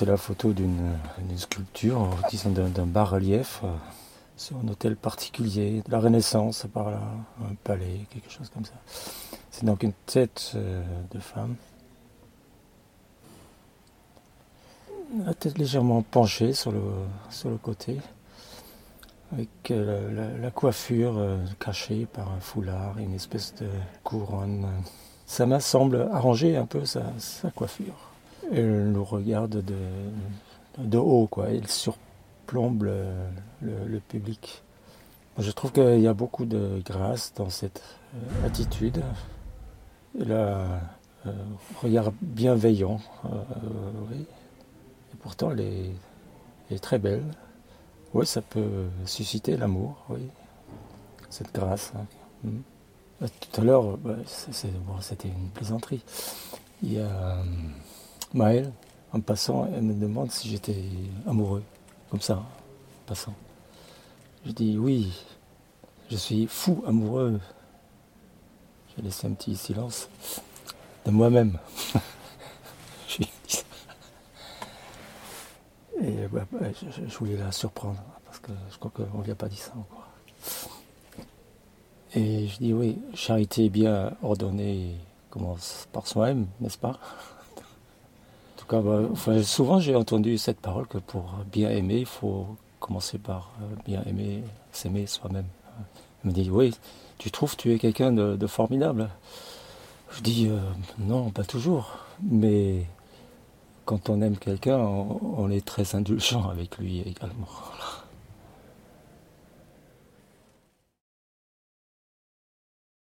C'est la photo d'une sculpture, disons d'un bas-relief euh, sur un hôtel particulier, de la Renaissance par là, un palais, quelque chose comme ça. C'est donc une tête euh, de femme. La tête légèrement penchée sur le, sur le côté, avec euh, la, coiffure cachée par un foulard et une espèce de couronne. Ça m'a semble arranger un peu sa coiffure. Elle nous regarde de, de haut, quoi. Elle surplombe le, public. Je trouve qu'il y a beaucoup de grâce dans cette euh, attitude. Elle a un regard bienveillant, euh, oui. Et pourtant, elle est, très belle. Oui, ça peut susciter l'amour, oui. Cette grâce. Hein. Hmm. Tout à l'heure, bah, c'était une plaisanterie. Il y a Maëlle, en passant, elle me demande si j'étais amoureux, comme ça, en passant. Je dis oui, je suis fou amoureux. J'ai laissé un petit silence de moi-même. Et je, voulais la surprendre, parce que je crois qu'on ne lui a pas dit ça encore. Et je dis oui, charité bien ordonnée commence par soi-même, n'est-ce pas? Bah, souvent j'ai entendu cette parole que pour bien aimer, il faut commencer par euh, bien aimer, s'aimer soi-même. Elle me dit, oui, tu trouves que tu es quelqu'un de, formidable Je dis, euh, non, pas toujours. Mais quand on aime quelqu'un, on, est très indulgent avec lui également.